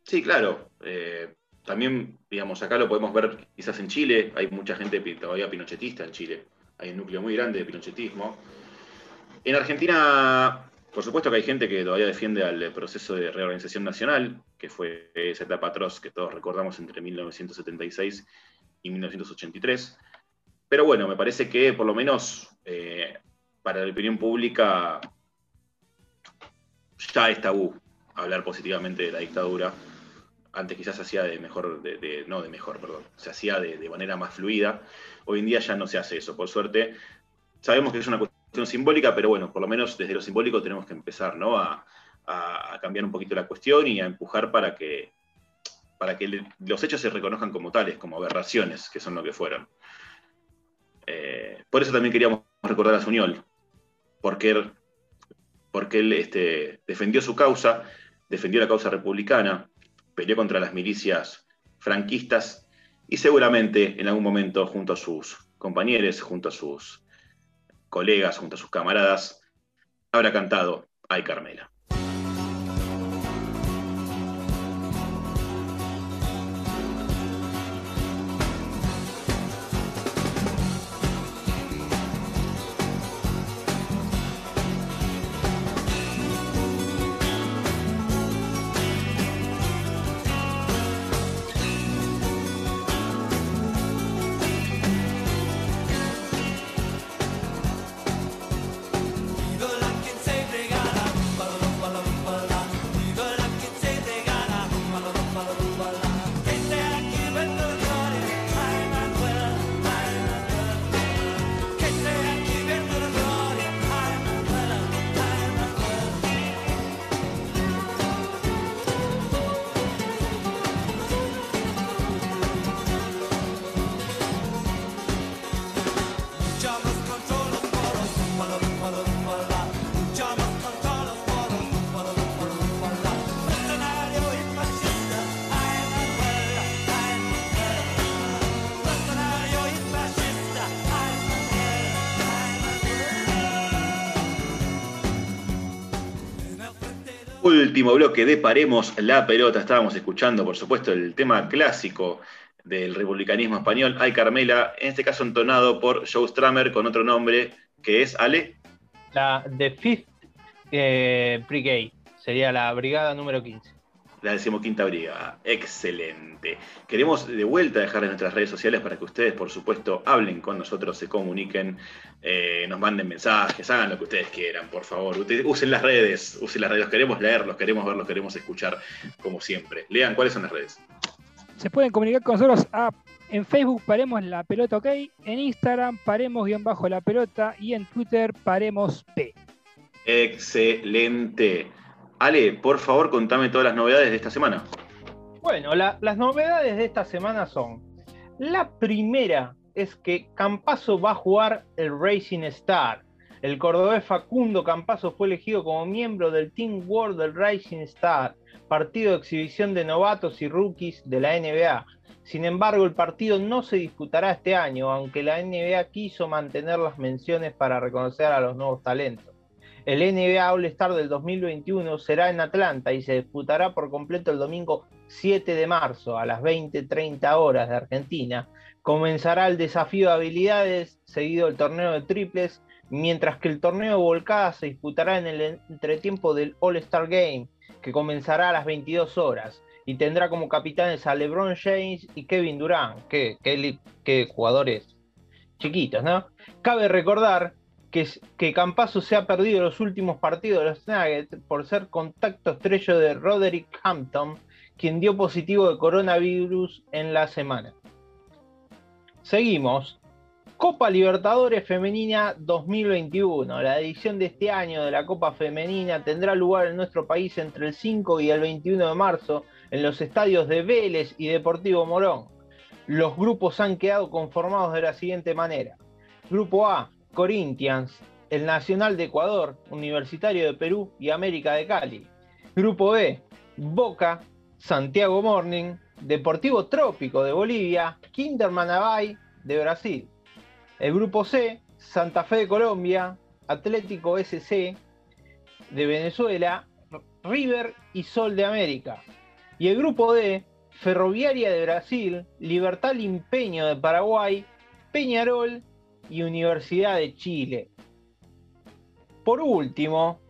Sí, claro. Eh, también, digamos, acá lo podemos ver quizás en Chile, hay mucha gente todavía pinochetista en Chile, hay un núcleo muy grande de pinochetismo. En Argentina, por supuesto que hay gente que todavía defiende al proceso de reorganización nacional, que fue esa etapa atroz que todos recordamos entre 1976 y 1983. Pero bueno, me parece que por lo menos eh, para la opinión pública ya es tabú hablar positivamente de la dictadura. Antes quizás se hacía de mejor, de, no de mejor, perdón, se hacía de, manera más fluida. Hoy en día ya no se hace eso, por suerte. Sabemos que es una cuestión simbólica, pero bueno, por lo menos desde lo simbólico tenemos que empezar ¿no? a cambiar un poquito la cuestión y a empujar para que para que los hechos se reconozcan como tales, como aberraciones, que son lo que fueron. Eh, por eso también queríamos recordar a Suñol, porque, porque él este, defendió su causa, defendió la causa republicana, peleó contra las milicias franquistas y seguramente en algún momento junto a sus compañeros, junto a sus colegas, junto a sus camaradas, habrá cantado Ay Carmela. Último bloque de Paremos la pelota. Estábamos escuchando, por supuesto, el tema clásico del republicanismo español, Ay Carmela, en este caso entonado por Joe Stramer con otro nombre que es Ale. La The Fifth eh, Brigade, sería la brigada número 15 la decimoquinta brigada. Excelente. Queremos de vuelta dejar en nuestras redes sociales para que ustedes, por supuesto, hablen con nosotros, se comuniquen, eh, nos manden mensajes, hagan lo que ustedes quieran, por favor. usen las redes, usen las redes. Los queremos leer, los queremos ver, los queremos escuchar, como siempre. Lean, ¿cuáles son las redes? Se pueden comunicar con nosotros en Facebook Paremos la Pelota OK, en Instagram Paremos guion bajo la pelota y en Twitter Paremos P. Excelente. Ale, por favor, contame todas las novedades de esta semana. Bueno, las novedades de esta semana son, la primera es que Campazo va a jugar el Racing Star. El cordobés Facundo Campazo fue elegido como miembro del Team World del Racing Star, partido de exhibición de novatos y rookies de la NBA. Sin embargo, el partido no se disputará este año, aunque la NBA quiso mantener las menciones para reconocer a los nuevos talentos. El NBA All Star del 2021 será en Atlanta y se disputará por completo el domingo 7 de marzo a las 20:30 horas de Argentina. Comenzará el desafío de habilidades, seguido el torneo de triples, mientras que el torneo de volcadas se disputará en el entretiempo del All Star Game, que comenzará a las 22 horas y tendrá como capitanes a LeBron James y Kevin Durant, que jugadores chiquitos, ¿no? Cabe recordar que, que se ha perdido los últimos partidos de los Nuggets por ser contacto estrecho de Roderick Hampton, quien dio positivo de coronavirus en la semana. Seguimos. Copa Libertadores Femenina 2021. La edición de este año de la Copa Femenina tendrá lugar en nuestro país entre el 5 y el 21 de marzo en los estadios de Vélez y Deportivo Morón. Los grupos han quedado conformados de la siguiente manera. Grupo A, Corinthians, el Nacional de Ecuador, Universitario de Perú y América de Cali. Grupo B, Boca, Santiago Morning, Deportivo Trópico de Bolivia, Kinderman Abay de Brasil. El grupo C, Santa Fe de Colombia, Atlético SC de Venezuela, River y Sol de América. Y el grupo D, Ferroviaria de Brasil, Libertad Limpeño de Paraguay, Peñarol y Universidad de Chile. Por último,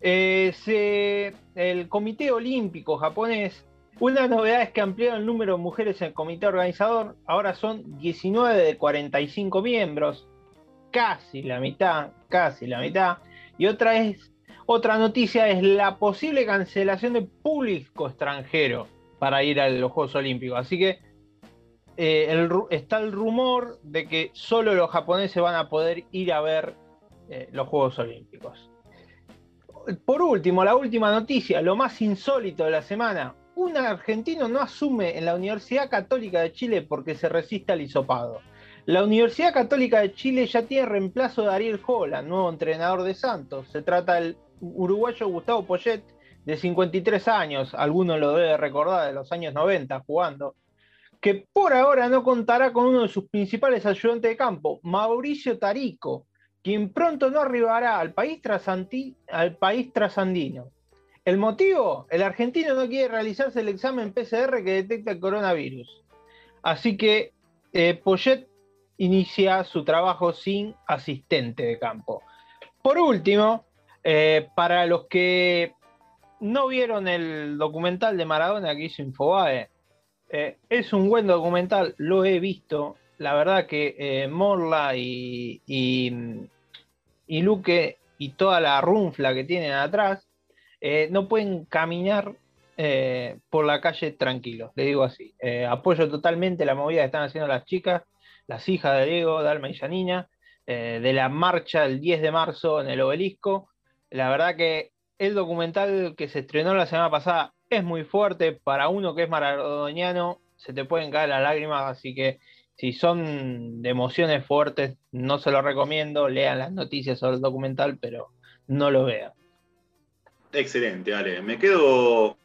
eh, el Comité Olímpico japonés, una novedad es que ampliaron el número de mujeres en el comité organizador, ahora son 19 de 45 miembros, casi la mitad, casi la mitad. Y otra es otra noticia es la posible cancelación de público extranjero para ir a los Juegos Olímpicos. Así que eh, está el rumor de que solo los japoneses van a poder ir a ver eh, los Juegos Olímpicos. Por último, la última noticia, lo más insólito de la semana. Un argentino no asume en la Universidad Católica de Chile porque se resiste al hisopado. La Universidad Católica de Chile ya tiene reemplazo de Ariel Jola, nuevo entrenador de Santos. Se trata del uruguayo Gustavo Poyet, de 53 años, alguno lo debe recordar, de los años 90 jugando que por ahora no contará con uno de sus principales ayudantes de campo, Mauricio Tarico, quien pronto no arribará al país, al país trasandino. ¿El motivo? El argentino no quiere realizarse el examen PCR que detecta el coronavirus. Así que eh, Poyet inicia su trabajo sin asistente de campo. Por último, eh, para los que no vieron el documental de Maradona que hizo Infobae, eh, es un buen documental, lo he visto. La verdad que eh, Morla y, y, Luque y toda la runfla que tienen atrás eh, no pueden caminar por la calle tranquilos, le digo así. apoyo totalmente la movida que están haciendo las chicas, las hijas de Diego, Dalma y Janina, de la marcha el 10 de marzo en el obelisco. La verdad que el documental que se estrenó la semana pasada es muy fuerte. Para uno que es maradoniano, se te pueden caer las lágrimas, así que si son de emociones fuertes, no se lo recomiendo. Lean las noticias sobre el documental, pero no lo vean. Excelente, Ale. Me quedo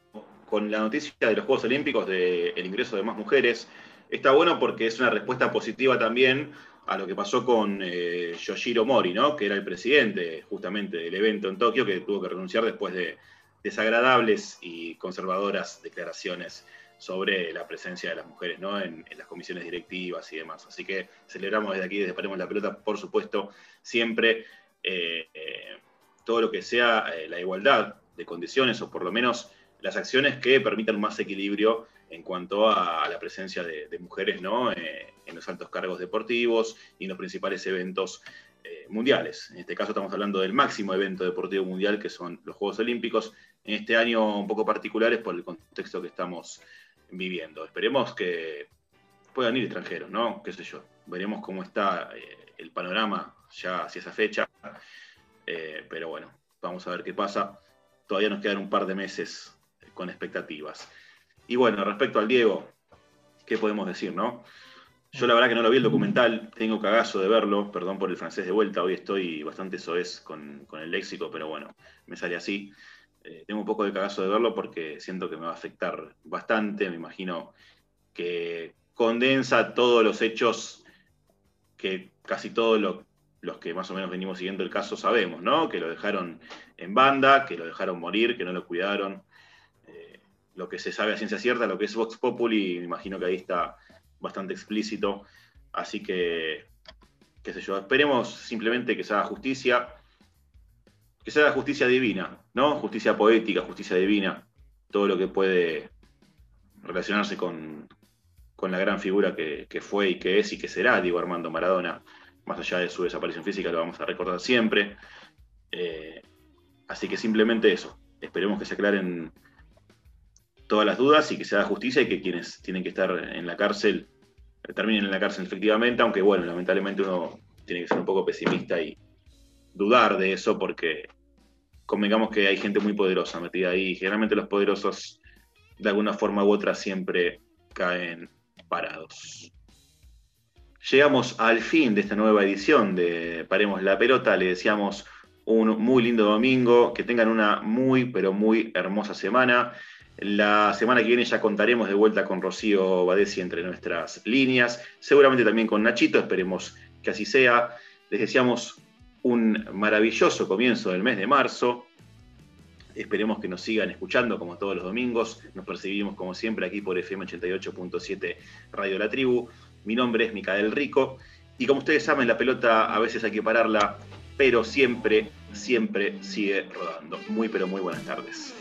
con la noticia de los Juegos Olímpicos del ingreso de más mujeres. Está bueno porque es una respuesta positiva también a lo que pasó con eh, Yoshiro Mori, ¿no? que era el presidente justamente del evento en Tokio, que tuvo que renunciar después de, desagradables y conservadoras declaraciones sobre la presencia de las mujeres ¿no? en, las comisiones directivas y demás. Así que celebramos desde aquí, desde Paremos la Pelota, por supuesto, siempre eh, eh, todo lo que sea eh, la igualdad de condiciones o por lo menos las acciones que permitan más equilibrio en cuanto a, la presencia de, mujeres ¿no? en los altos cargos deportivos y en los principales eventos mundiales. En este caso estamos hablando del máximo evento deportivo mundial que son los Juegos Olímpicos. En este año un poco particulares por el contexto que estamos viviendo. Esperemos que puedan ir extranjeros, ¿no? Qué sé yo. Veremos cómo está eh, el panorama ya hacia esa fecha. Eh, pero bueno, vamos a ver qué pasa. Todavía nos quedan un par de meses con expectativas. Y bueno, respecto al Diego, ¿qué podemos decir, no? Yo la verdad que no lo vi el documental, tengo cagazo de verlo, perdón por el francés de vuelta, hoy estoy bastante soez con, con el léxico, pero bueno, me sale así. Eh, tengo un poco de cagazo de verlo porque siento que me va a afectar bastante. Me imagino que condensa todos los hechos que casi todos los que más o menos venimos siguiendo el caso sabemos, ¿no? Que lo dejaron en banda, que lo dejaron morir, que no lo cuidaron. Lo que se sabe a ciencia cierta, lo que es Vox Populi, me imagino que ahí está bastante explícito. Así que, qué sé yo, esperemos simplemente que se haga justicia que sea justicia divina, ¿no? Justicia poética, justicia divina, todo lo que puede relacionarse con, la gran figura que, fue y que es y que será Diego Armando Maradona, más allá de su desaparición física, lo vamos a recordar siempre. Eh, así que simplemente eso, esperemos que se aclaren todas las dudas y que se haga justicia y que quienes tienen que estar en la cárcel terminen en la cárcel efectivamente, aunque bueno, lamentablemente uno tiene que ser un poco pesimista y, dudar de eso porque convengamos que hay gente muy poderosa metida ahí y generalmente los poderosos de alguna forma u otra siempre caen parados. Llegamos al fin de esta nueva edición de Paremos la Pelota, le deseamos un muy lindo domingo, que tengan una muy pero muy hermosa semana. La semana que viene ya contaremos de vuelta con Rocío Badesi entre nuestras líneas, seguramente también con Nachito, esperemos que así sea. Les deseamos un maravilloso comienzo del mes de marzo. Esperemos que nos sigan escuchando como todos los domingos. Nos percibimos como siempre aquí por FM 88.7 Radio La Tribu. Mi nombre es Micael Rico y como ustedes saben la pelota a veces hay que pararla, pero siempre, siempre sigue rodando. Muy pero muy buenas tardes.